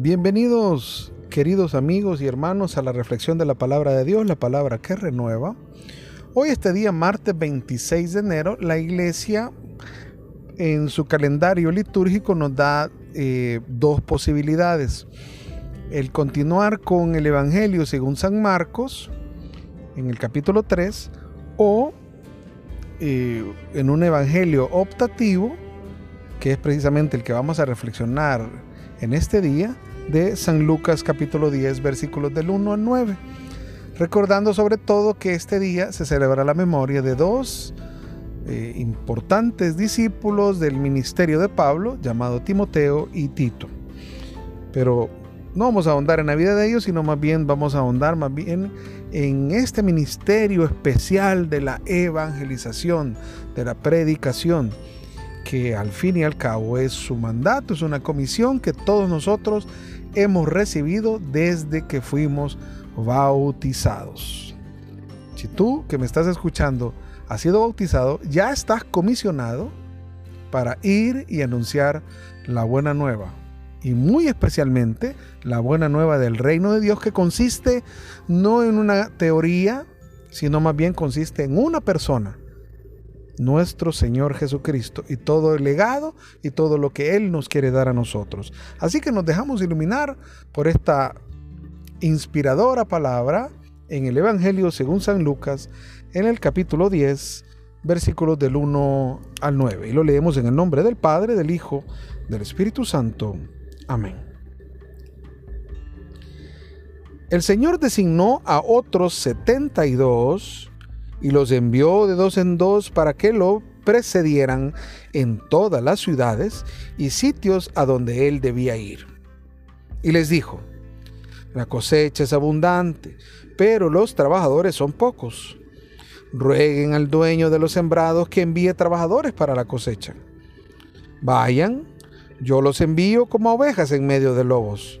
Bienvenidos queridos amigos y hermanos a la reflexión de la palabra de Dios, la palabra que renueva. Hoy este día, martes 26 de enero, la iglesia en su calendario litúrgico nos da eh, dos posibilidades. El continuar con el Evangelio según San Marcos, en el capítulo 3, o eh, en un Evangelio optativo, que es precisamente el que vamos a reflexionar en este día, de San Lucas capítulo 10 versículos del 1 al 9. Recordando sobre todo que este día se celebra la memoria de dos eh, importantes discípulos del ministerio de Pablo, llamado Timoteo y Tito. Pero no vamos a ahondar en la vida de ellos, sino más bien vamos a ahondar más bien en este ministerio especial de la evangelización, de la predicación, que al fin y al cabo es su mandato, es una comisión que todos nosotros hemos recibido desde que fuimos bautizados. Si tú que me estás escuchando has sido bautizado, ya estás comisionado para ir y anunciar la buena nueva. Y muy especialmente la buena nueva del reino de Dios que consiste no en una teoría, sino más bien consiste en una persona nuestro Señor Jesucristo y todo el legado y todo lo que Él nos quiere dar a nosotros. Así que nos dejamos iluminar por esta inspiradora palabra en el Evangelio según San Lucas, en el capítulo 10, versículos del 1 al 9. Y lo leemos en el nombre del Padre, del Hijo, del Espíritu Santo. Amén. El Señor designó a otros 72 y los envió de dos en dos para que lo precedieran en todas las ciudades y sitios a donde él debía ir. Y les dijo, la cosecha es abundante, pero los trabajadores son pocos. Rueguen al dueño de los sembrados que envíe trabajadores para la cosecha. Vayan, yo los envío como ovejas en medio de lobos.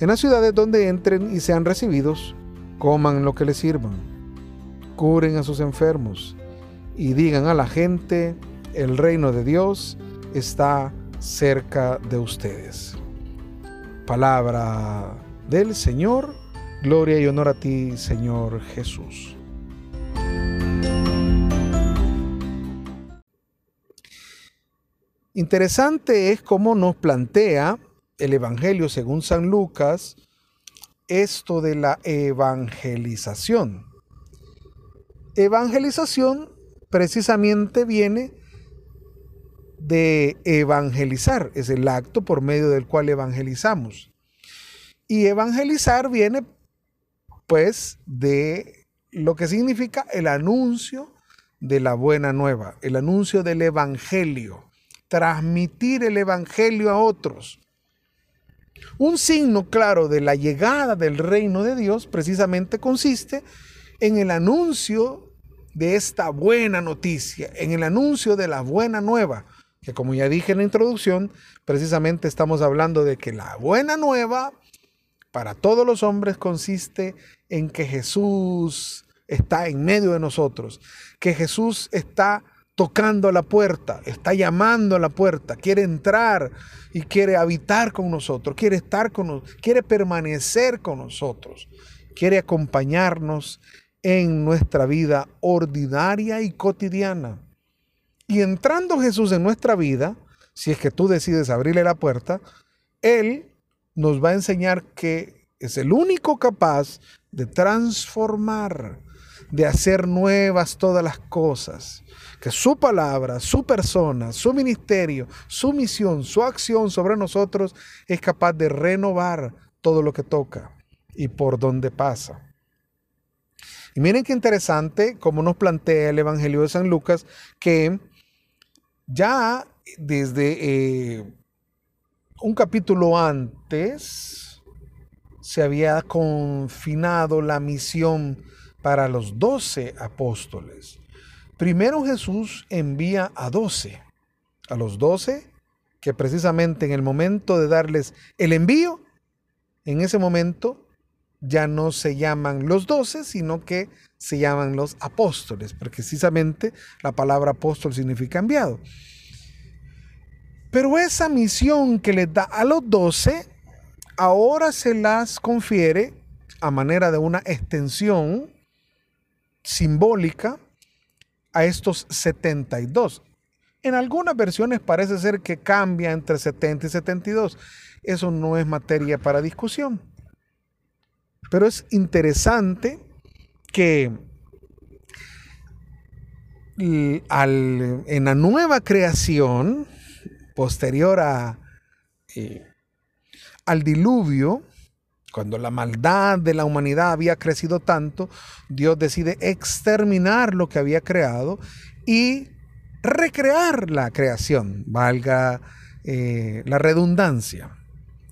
En las ciudades donde entren y sean recibidos, coman lo que les sirvan, curen a sus enfermos y digan a la gente, el reino de Dios está cerca de ustedes. Palabra del Señor, gloria y honor a ti, Señor Jesús. Interesante es cómo nos plantea el Evangelio según San Lucas esto de la evangelización. Evangelización precisamente viene de evangelizar, es el acto por medio del cual evangelizamos. Y evangelizar viene pues de lo que significa el anuncio de la buena nueva, el anuncio del evangelio, transmitir el evangelio a otros. Un signo claro de la llegada del reino de Dios precisamente consiste en el anuncio de esta buena noticia, en el anuncio de la buena nueva, que como ya dije en la introducción, precisamente estamos hablando de que la buena nueva para todos los hombres consiste en que Jesús está en medio de nosotros, que Jesús está tocando la puerta, está llamando a la puerta, quiere entrar y quiere habitar con nosotros, quiere estar con nosotros, quiere permanecer con nosotros, quiere acompañarnos en nuestra vida ordinaria y cotidiana. Y entrando Jesús en nuestra vida, si es que tú decides abrirle la puerta, Él nos va a enseñar que es el único capaz de transformar, de hacer nuevas todas las cosas que su palabra, su persona, su ministerio, su misión, su acción sobre nosotros es capaz de renovar todo lo que toca y por donde pasa. Y miren qué interesante cómo nos plantea el Evangelio de San Lucas que ya desde eh, un capítulo antes, se había confinado la misión para los doce apóstoles. Primero Jesús envía a doce, a los doce que precisamente en el momento de darles el envío, en ese momento ya no se llaman los doce, sino que se llaman los apóstoles, precisamente la palabra apóstol significa enviado. Pero esa misión que les da a los doce, ahora se las confiere a manera de una extensión simbólica a estos 72. En algunas versiones parece ser que cambia entre 70 y 72. Eso no es materia para discusión. Pero es interesante que en la nueva creación, posterior a, eh, al diluvio, cuando la maldad de la humanidad había crecido tanto, Dios decide exterminar lo que había creado y recrear la creación, valga eh, la redundancia.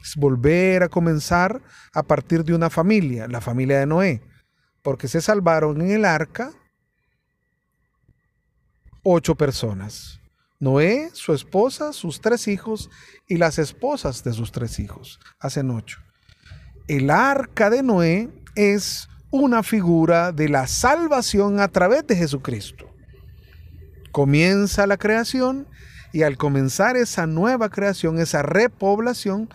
Es volver a comenzar a partir de una familia, la familia de Noé, porque se salvaron en el arca ocho personas. Noé, su esposa, sus tres hijos y las esposas de sus tres hijos. Hacen ocho el arca de Noé es una figura de la salvación a través de Jesucristo. Comienza la creación y al comenzar esa nueva creación, esa repoblación,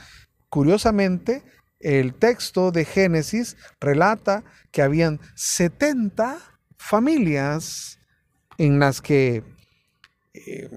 curiosamente, el texto de Génesis relata que habían 70 familias en las que eh,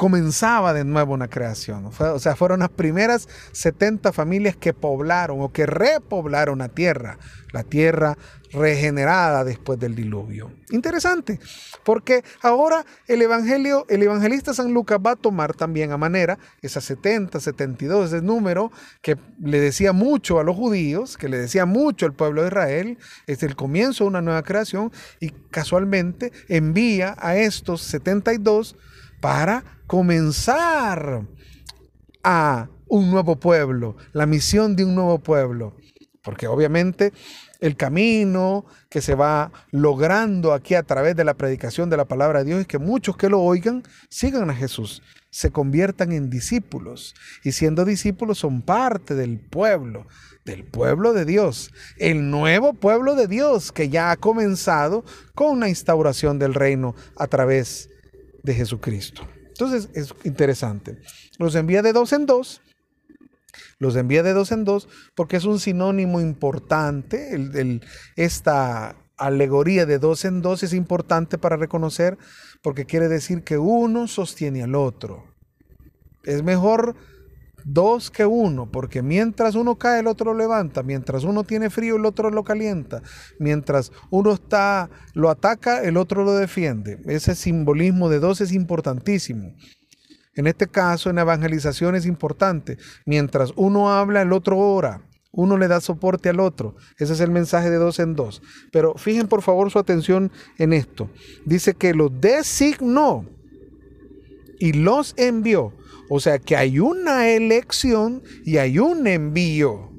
comenzaba de nuevo una creación. o sea, fueron las primeras 70 familias que poblaron o que repoblaron la tierra, la tierra regenerada después del diluvio. Interesante, porque ahora el evangelio, el evangelista San Lucas va a tomar también a manera esas 70, 72, ese número que le decía mucho a los judíos, que le decía mucho al pueblo de Israel, es el comienzo de una nueva creación y casualmente envía a estos 72 para comenzar a un nuevo pueblo, la misión de un nuevo pueblo. Porque obviamente el camino que se va logrando aquí a través de la predicación de la palabra de Dios es que muchos que lo oigan sigan a Jesús, se conviertan en discípulos y siendo discípulos son parte del pueblo, del pueblo de Dios, el nuevo pueblo de Dios que ya ha comenzado con la instauración del reino a través de Jesucristo. Entonces es interesante. Los envía de dos en dos. Los envía de dos en dos porque es un sinónimo importante. esta alegoría de dos en dos es importante para reconocer porque quiere decir que uno sostiene al otro. Es mejor dos que uno, porque mientras uno cae, el otro lo levanta, mientras uno tiene frío, el otro lo calienta, mientras uno está, lo ataca, el otro lo defiende. Ese simbolismo de dos es importantísimo. En este caso, en evangelización es importante. Mientras uno habla, el otro ora. Uno le da soporte al otro. Ese es el mensaje de dos en dos. Pero fijen por favor su atención en esto. Dice que los designó y los envió o sea que hay una elección y hay un envío.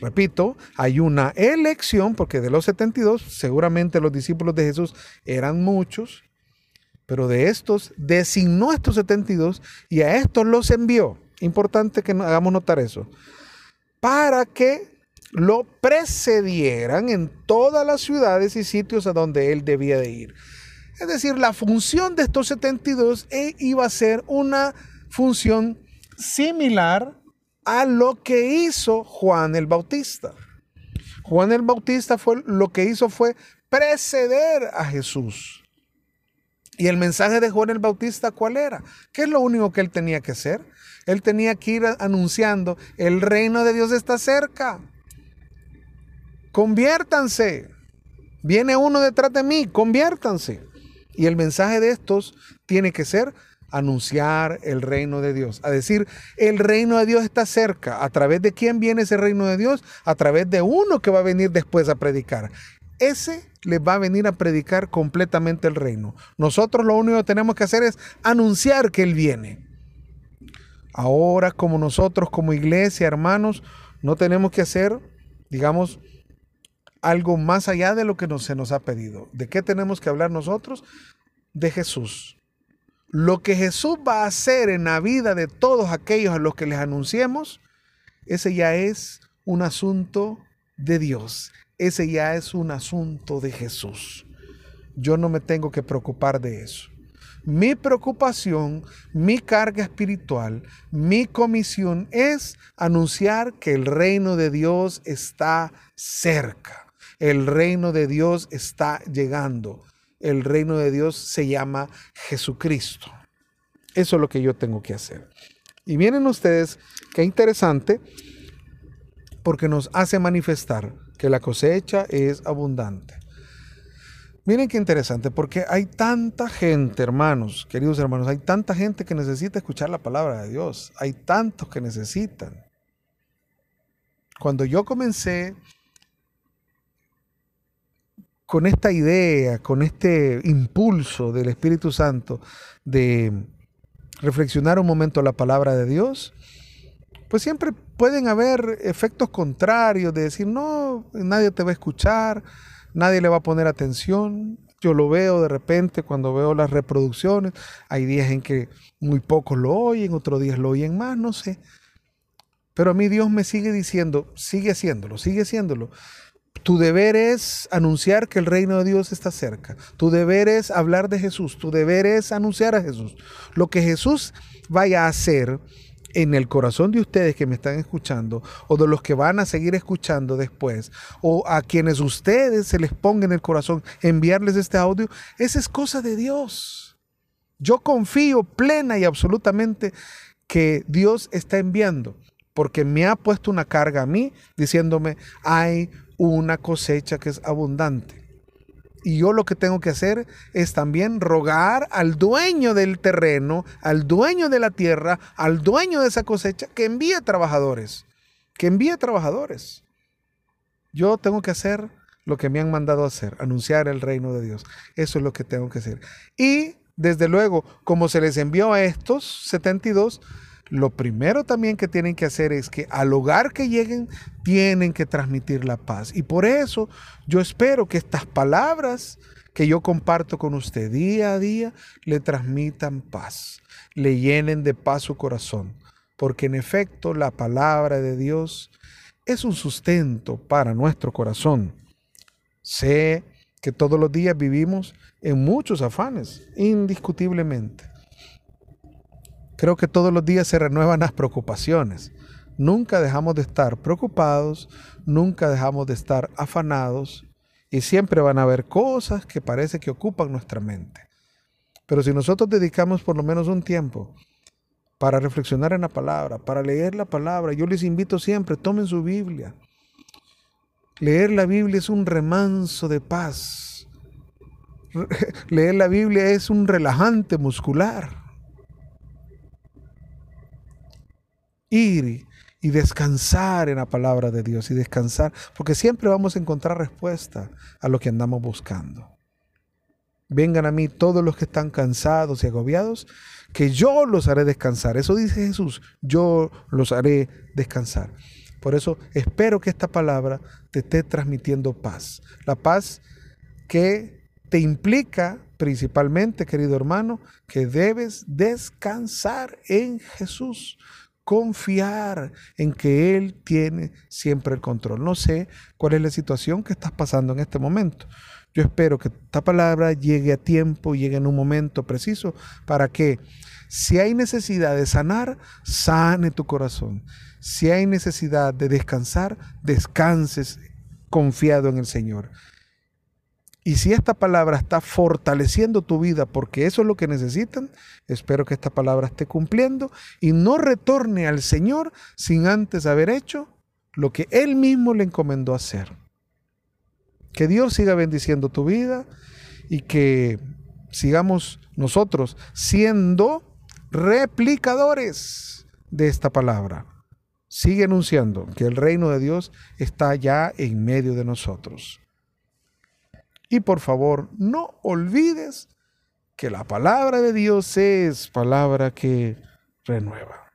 Repito, hay una elección, porque de los 72 seguramente los discípulos de Jesús eran muchos, pero de estos designó estos 72 y a estos los envió. Importante que hagamos notar eso. Para que lo precedieran en todas las ciudades y sitios a donde él debía de ir. Es decir, la función de estos 72 eh, iba a ser una función similar a lo que hizo Juan el Bautista. Juan el Bautista fue, lo que hizo fue preceder a Jesús. ¿Y el mensaje de Juan el Bautista cuál era? ¿Qué es lo único que él tenía que hacer? Él tenía que ir anunciando, el reino de Dios está cerca. Conviértanse. Viene uno detrás de mí, conviértanse. Y el mensaje de estos tiene que ser anunciar el reino de Dios, a decir, el reino de Dios está cerca. ¿A través de quién viene ese reino de Dios? A través de uno que va a venir después a predicar. Ese le va a venir a predicar completamente el reino. Nosotros lo único que tenemos que hacer es anunciar que Él viene. Ahora como nosotros como iglesia, hermanos, No tenemos que hacer, digamos, algo más allá de lo que nos, se nos ha pedido. ¿De qué tenemos que hablar nosotros? De Jesús. Lo que Jesús va a hacer en la vida de todos aquellos a los que les anunciemos, ese ya es un asunto de Dios. Ese ya es un asunto de Jesús. Yo no me tengo que preocupar de eso. Mi preocupación, mi carga espiritual, mi comisión es anunciar que el reino de Dios está cerca. El reino de Dios está llegando. El reino de Dios se llama Jesucristo. Eso es lo que yo tengo que hacer. Y miren ustedes qué interesante porque nos hace manifestar que la cosecha es abundante. Miren qué interesante, porque hay tanta gente, hermanos, queridos hermanos, hay tanta gente que necesita escuchar la palabra de Dios. Hay tantos que necesitan. Cuando yo comencé con esta idea, con este impulso del Espíritu Santo de reflexionar un momento la palabra de Dios, pues siempre pueden haber efectos contrarios de decir, no, nadie te va a escuchar, nadie le va a poner atención. Yo lo veo de repente cuando veo las reproducciones. Hay días en que muy pocos lo oyen, otros días lo oyen más, no sé. Pero a mí Dios me sigue diciendo, sigue haciéndolo, sigue haciéndolo. Tu deber es anunciar que el reino de Dios está cerca. Tu deber es hablar de Jesús. Tu deber es anunciar a Jesús. Lo que Jesús vaya a hacer en el corazón de ustedes que me están escuchando o de los que van a seguir escuchando después o a quienes ustedes se les ponga en el corazón enviarles este audio, esa es cosa de Dios. Yo confío plena y absolutamente que Dios está enviando porque me ha puesto una carga a mí diciéndome hay una cosecha que es abundante. Y yo lo que tengo que hacer es también rogar al dueño del terreno, al dueño de la tierra, al dueño de esa cosecha, que envíe trabajadores, que envíe trabajadores. Yo tengo que hacer lo que me han mandado hacer, anunciar el reino de Dios. Eso es lo que tengo que hacer. Y desde luego, como se les envió a estos 72, lo primero también que tienen que hacer es que al hogar que lleguen tienen que transmitir la paz. Y por eso yo espero que estas palabras que yo comparto con usted día a día le transmitan paz, le llenen de paz su corazón. Porque en efecto la palabra de Dios es un sustento para nuestro corazón. Sé que todos los días vivimos en muchos afanes, indiscutiblemente. Creo que todos los días se renuevan las preocupaciones. Nunca dejamos de estar preocupados, nunca dejamos de estar afanados y siempre van a haber cosas que parece que ocupan nuestra mente. Pero si nosotros dedicamos por lo menos un tiempo para reflexionar en la palabra, para leer la palabra, yo les invito siempre, tomen su Biblia. Leer la Biblia es un remanso de paz. Leer la Biblia es un relajante muscular. Ir y descansar en la palabra de Dios y descansar, porque siempre vamos a encontrar respuesta a lo que andamos buscando. Vengan a mí todos los que están cansados y agobiados, que yo los haré descansar. Eso dice Jesús, yo los haré descansar. Por eso espero que esta palabra te esté transmitiendo paz. La paz que te implica principalmente, querido hermano, que debes descansar en Jesús confiar en que Él tiene siempre el control. No sé cuál es la situación que estás pasando en este momento. Yo espero que esta palabra llegue a tiempo, llegue en un momento preciso para que si hay necesidad de sanar, sane tu corazón. Si hay necesidad de descansar, descanses confiado en el Señor. Y si esta palabra está fortaleciendo tu vida, porque eso es lo que necesitan, espero que esta palabra esté cumpliendo y no retorne al Señor sin antes haber hecho lo que Él mismo le encomendó hacer. Que Dios siga bendiciendo tu vida y que sigamos nosotros siendo replicadores de esta palabra. Sigue anunciando que el reino de Dios está ya en medio de nosotros. Y por favor, no olvides que la palabra de Dios es palabra que renueva.